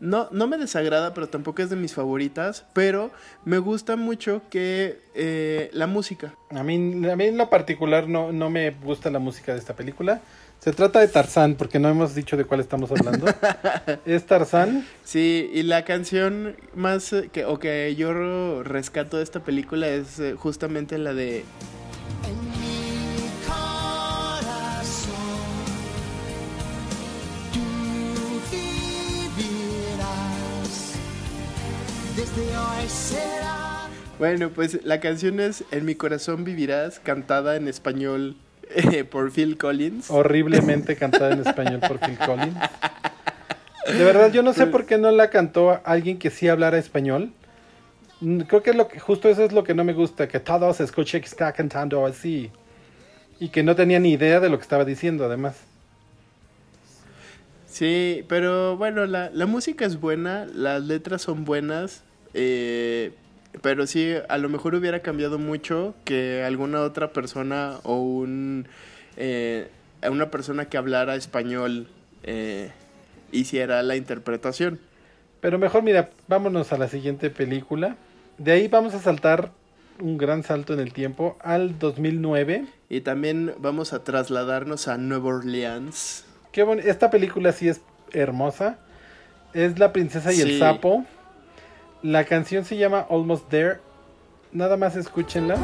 No, no me desagrada, pero tampoco es de mis favoritas. Pero me gusta mucho que eh, la música. A mí, a mí en lo particular no, no me gusta la música de esta película. Se trata de Tarzán, porque no hemos dicho de cuál estamos hablando. es Tarzán. Sí, y la canción más eh, que, o que yo rescato de esta película es eh, justamente la de será Bueno, pues la canción es En mi corazón vivirás, cantada en español eh, por Phil Collins. Horriblemente cantada en español por Phil Collins. De verdad, yo no sé por qué no la cantó alguien que sí hablara español. Mm, Creo que es lo que justo eso es lo que no me gusta, que todos escuchen que está cantando así. Y que no tenía ni idea de lo que estaba diciendo, además. Sí, pero bueno, la, la música es buena, las letras son buenas, eh, pero sí, a lo mejor hubiera cambiado mucho que alguna otra persona o un, eh, una persona que hablara español eh, hiciera la interpretación. Pero mejor, mira, vámonos a la siguiente película. De ahí vamos a saltar un gran salto en el tiempo al 2009. Y también vamos a trasladarnos a Nueva Orleans. Qué bon- Esta película sí es hermosa. Es La princesa y el sapo. La canción se llama Almost There. Nada más escúchenla.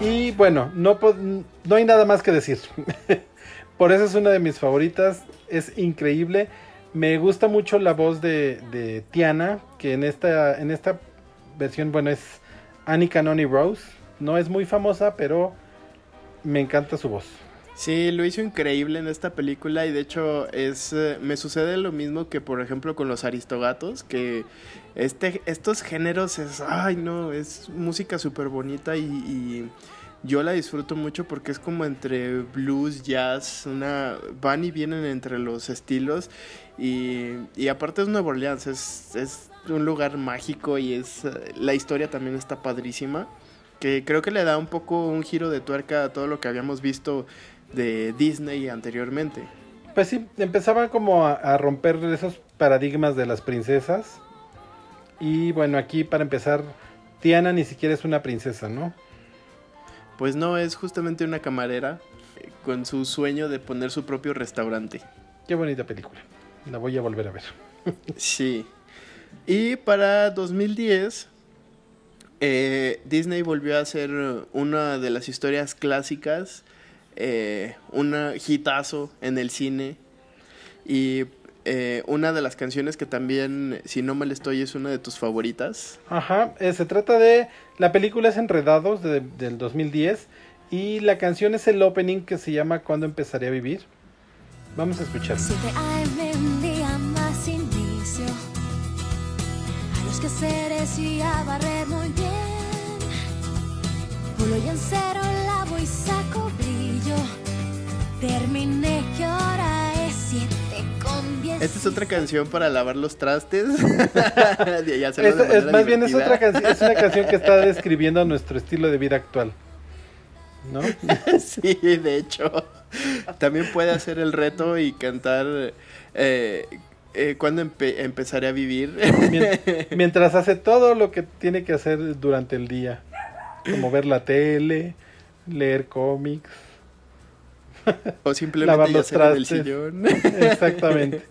Y bueno, no hay nada más que decir. Por eso es una de mis favoritas. Es increíble. Me gusta mucho la voz de, de Tiana, que en esta, en esta versión, bueno, es Annie Canoni Rose. No es muy famosa, pero me encanta su voz. Sí, lo hizo increíble en esta película y de hecho es eh, me sucede lo mismo que por ejemplo con los Aristogatos, que este estos géneros es ay no, es música súper bonita y, yo la disfruto mucho porque es como entre blues, jazz, una van y vienen entre los estilos y, aparte es Nueva Orleans, es un lugar mágico y es eh, la historia también está padrísima que creo que le da un poco un giro de tuerca a todo lo que habíamos visto de Disney anteriormente. Pues sí, empezaba como a, a romper esos paradigmas de las princesas. Y bueno, aquí para empezar, Tiana ni siquiera es una princesa, ¿no? Pues no, es justamente una camarera eh, con su sueño de poner su propio restaurante. Qué bonita película. La voy a volver a ver. Sí. Y para 2010, eh, Disney volvió a hacer una de las historias clásicas, eh, un hitazo en el cine. Y eh, una de las canciones que también, si no mal estoy, es una de tus favoritas. Ajá, eh, se trata de. La película es Enredados de- del 2010. Y la canción es el opening que se llama Cuando empezaré a vivir. Vamos a escuchar. Quehaceres y a barrer muy bien. Pulo y en cero lavo y saco brillo. Terminé que ahora es siete con diez. Esta es otra canción para lavar los trastes. Y Es, más bien es otra canción, es una canción que está describiendo nuestro estilo de vida actual. ¿No? sí, de hecho. También puede hacer el reto y cantar eh, eh, cuando empe- empezaré a vivir. Mien- Mientras hace todo lo que tiene que hacer durante el día. Como ver la tele, leer cómics. o simplemente lavar los ser en el trastes. sillón. Exactamente.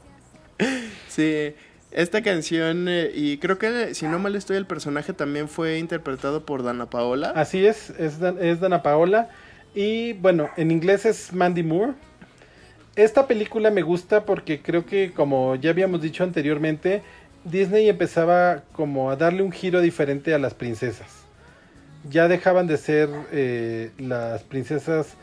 Sí, esta canción, eh, y creo que si no mal estoy, el personaje también fue interpretado por Dana Paola. Así es, es, Dan- es Dana Paola. Y bueno, en inglés es Mandy Moore. Esta película me gusta porque creo que, como ya habíamos dicho anteriormente, Disney empezaba como a darle un giro diferente a las princesas. Ya dejaban de ser eh, las princesas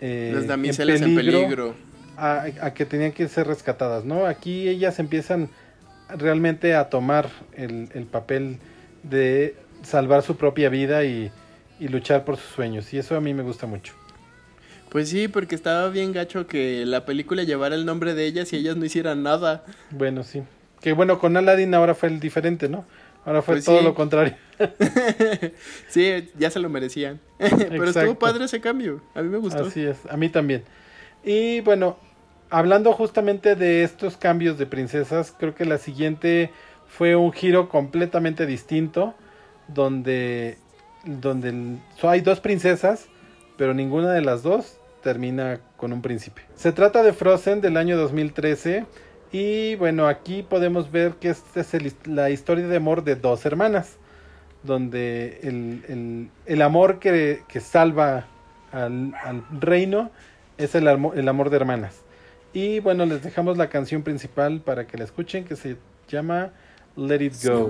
eh, Las damiselas en peligro. A, a que tenían que ser rescatadas, ¿no? Aquí ellas empiezan realmente a tomar el, el papel de salvar su propia vida y, y luchar por sus sueños. Y eso a mí me gusta mucho. Pues sí, porque estaba bien gacho que la película llevara el nombre de ellas y ellas no hicieran nada. Bueno, sí. Que bueno, con Aladdin ahora fue el diferente, ¿no? Ahora fue Pues todo sí. lo contrario. Sí, ya se lo merecían. Pero estuvo Exacto. padre ese cambio. A mí me gustó. Así es, a mí también. Y bueno, hablando justamente de estos cambios de princesas, creo que la siguiente fue un giro completamente distinto, donde, donde hay dos princesas, pero ninguna de las dos termina con un príncipe. Se trata de Frozen del año 2013 y bueno, aquí podemos ver que esta es la historia de amor de dos hermanas, donde el, el- el amor que, que salva al, al reino es el, el amor de hermanas. Y bueno, les dejamos la canción principal para que la escuchen que se llama Let It Go.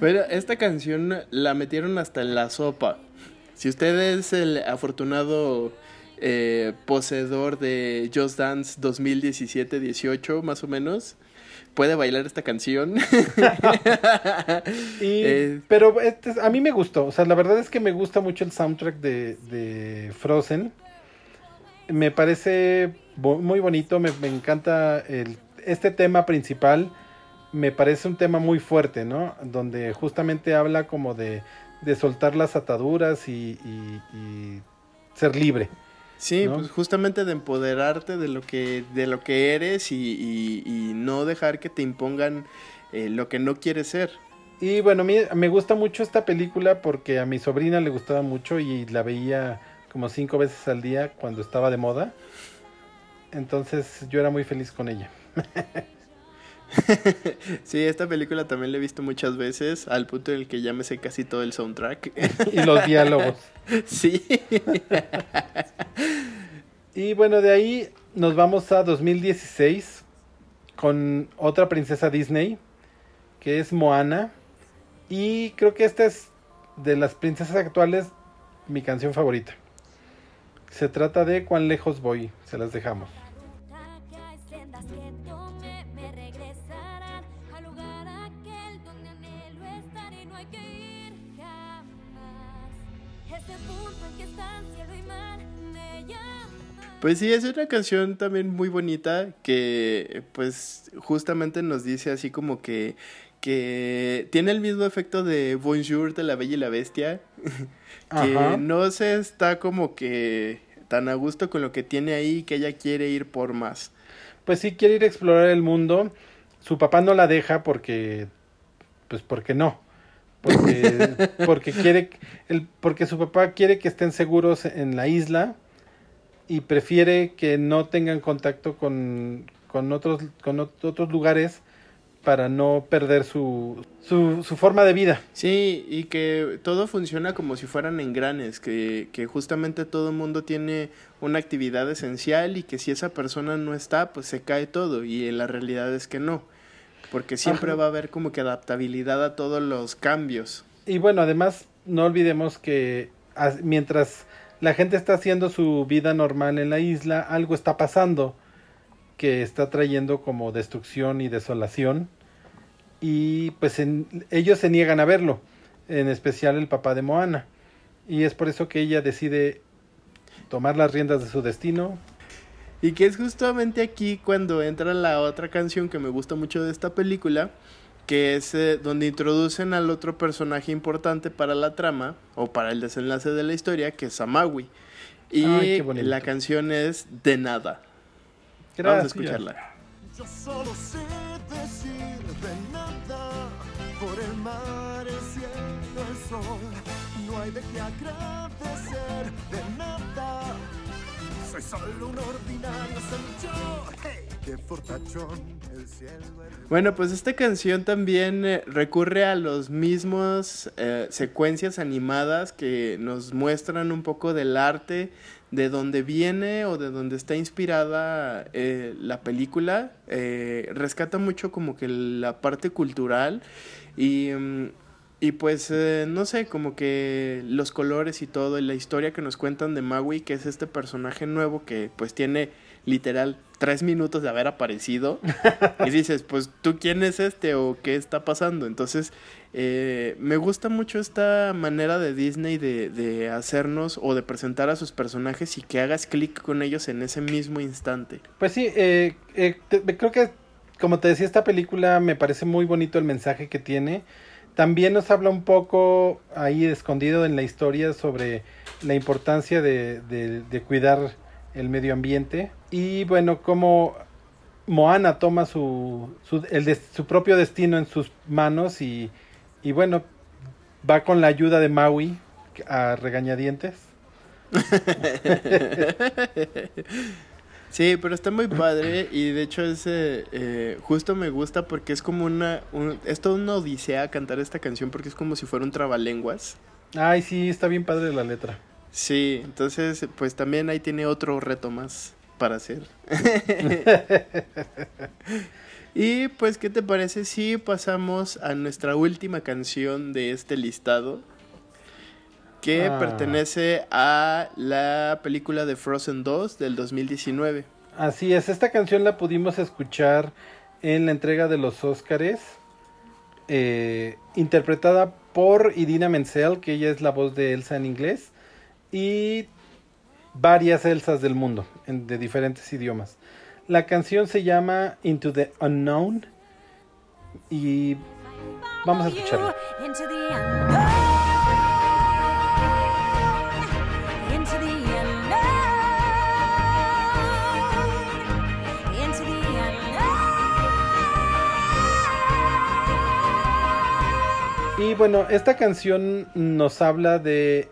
Pero esta canción la metieron hasta en la sopa. Si usted es el afortunado eh, poseedor de Just Dance 2017-18, más o menos, puede bailar esta canción. Y- Eh, pero este es- a mí me gustó, o sea, la verdad es que me gusta mucho el soundtrack de, de Frozen. Me parece bo- muy bonito, me, me encanta el, este tema principal. Me parece un tema muy fuerte, ¿no? Donde justamente habla como de, de soltar las ataduras y, y- y ser libre. Sí, ¿no? pues justamente de empoderarte de lo que, de lo que eres y, y- y no dejar que te impongan eh, lo que no quieres ser. Y bueno, me, me gusta mucho esta película porque a mi sobrina le gustaba mucho y la veía como cinco veces al día cuando estaba de moda. Entonces yo era muy feliz con ella. Sí, esta película también la he visto muchas veces, al punto en el que ya me sé casi todo el soundtrack. Y los diálogos. Sí. Y bueno, de ahí nos vamos a 2016 con otra princesa Disney, que es Moana. Y creo que esta es de las princesas actuales mi canción favorita. Se trata de Cuán lejos voy, se las dejamos. Pues sí, es una canción también muy bonita que pues justamente nos dice así como que, que tiene el mismo efecto de Bonjour de la Bella y la Bestia, que Ajá. no se está como que tan a gusto con lo que tiene ahí que ella quiere ir por más. Pues sí, quiere ir a explorar el mundo. Su papá no la deja porque, pues porque no. Porque, porque quiere, el, porque su papá quiere que estén seguros en la isla y prefiere que no tengan contacto con, con otros, con ot- otros lugares para no perder su, su, su forma de vida. Sí, y que todo funciona como si fueran engranes, que, que justamente todo el mundo tiene una actividad esencial y que si esa persona no está, pues se cae todo y la realidad es que no, porque siempre Ajá. va a haber como que adaptabilidad a todos los cambios. Y bueno, además no olvidemos que as- mientras la gente está haciendo su vida normal en la isla, algo está pasando que está trayendo como destrucción y desolación. Y pues en- ellos se niegan a verlo, en especial el papá de Moana. Y es por eso que ella decide tomar las riendas de su destino. Y que es justamente aquí cuando entra la otra canción que me gusta mucho de esta película, que es eh, donde introducen al otro personaje importante para la trama o para el desenlace de la historia, que es Amawi. Y Ay, la canción es De Nada. Vamos a escucharla. Yo solo sé decir el sol. No hay de qué agradecer de nada. Soy solo un ordinario qué fortachón, Bueno, pues esta canción también eh, recurre a los mismos eh, secuencias animadas que nos muestran un poco del arte, de dónde viene o de dónde está inspirada eh, la película. Rescata mucho como que la parte cultural y, y pues eh, no sé, como que los colores y todo, y la historia que nos cuentan de Maui, que es este personaje nuevo que pues tiene literal tres minutos de haber aparecido y dices, pues tú quién es este o qué está pasando. Entonces, eh, me gusta mucho esta manera de Disney de, de hacernos o de presentar a sus personajes y que hagas clic con ellos en ese mismo instante. Pues sí, eh, eh, te- creo que, como te decía, esta película me parece muy bonito el mensaje que tiene. También nos habla un poco ahí escondido en la historia sobre la importancia de, de- de cuidar el medio ambiente. Y bueno, como Moana toma su, su, el des- su propio destino en sus manos y, y bueno, va con la ayuda de Maui a regañadientes. Sí, pero está muy padre y de hecho ese eh, justo me gusta porque es como una, un- es toda una odisea cantar esta canción porque es como si fuera un trabalenguas. Ay, sí, está bien padre la letra. Sí, entonces pues también ahí tiene otro reto más para hacer. y pues, ¿qué te parece si pasamos a nuestra última canción de este listado? Que Ah. pertenece a la película de Frozen 2 del 2019. Así es, esta canción la pudimos escuchar en la entrega de los Óscares, eh, interpretada por Idina Menzel, que ella es la voz de Elsa en inglés, y varias Elsas del mundo, en- de diferentes idiomas. La canción se llama Into the Unknown, y vamos a escucharla. Y bueno, esta canción nos habla de,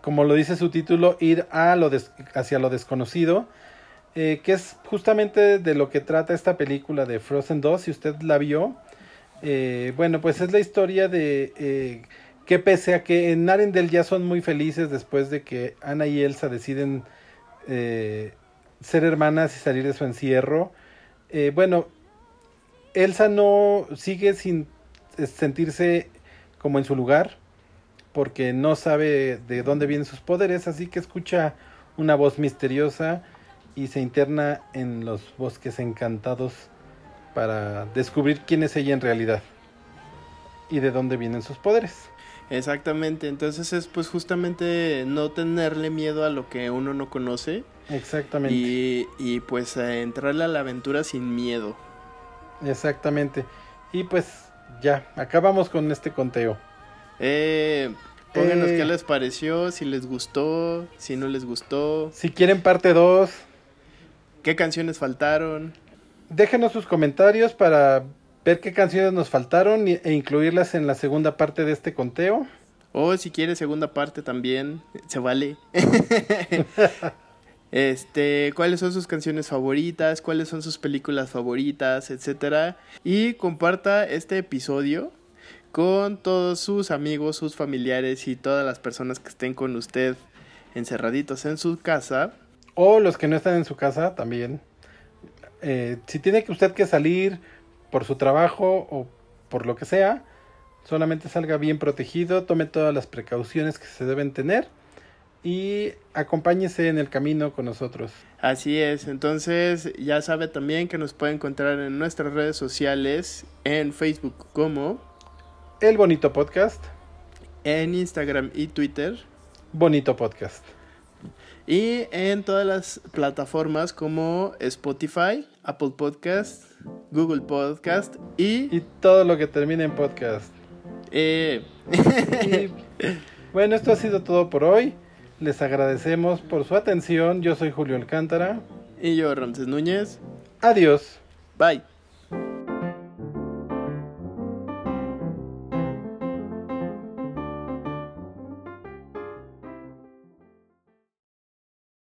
como lo dice su título, ir a lo des- hacia lo desconocido, eh, que es justamente de lo que trata esta película de Frozen 2, si usted la vio. Eh, bueno, pues es la historia de eh, que pese a que en Arendelle ya son muy felices después de que Anna y Elsa deciden ser hermanas y salir de su encierro, bueno, Elsa no sigue sin sentirse como en su lugar porque no sabe de dónde vienen sus poderes, así que escucha una voz misteriosa y se interna en los bosques encantados para descubrir quién es ella en realidad y de dónde vienen sus poderes. Exactamente, entonces es pues justamente no tenerle miedo a lo que uno no conoce Exactamente. y, y pues entrarle a la aventura sin miedo. Exactamente. Y pues ya, acabamos con este conteo. Eh, Pónganos Eh. qué les pareció, si les gustó, si no les gustó, Si quieren parte 2, qué canciones faltaron. déjenos sus comentarios para ver qué canciones nos faltaron e incluirlas en la segunda parte de este conteo. O si quiere segunda parte también, se vale. este, cuáles son sus canciones favoritas, cuáles son sus películas favoritas, etcétera. Y comparta este episodio con todos sus amigos, sus familiares y todas las personas que estén con usted encerraditos en su casa. O los que no están en su casa también. Eh, si tiene que usted que salir por su trabajo o por lo que sea, solamente salga bien protegido, tome todas las precauciones que se deben tener y acompáñese en el camino con nosotros. Así es, entonces ya sabe también que nos puede encontrar en nuestras redes sociales, en Facebook como, El Bonito Podcast, en Instagram y Twitter, Bonito Podcast. y en todas las plataformas como Spotify, Apple Podcast, Google Podcast y... Y todo lo que termine en podcast. eh, Y, bueno, esto ha sido todo por hoy. Les agradecemos por su atención. Yo soy Julio Alcántara. y yo, Ramses Núñez. Adiós. Bye.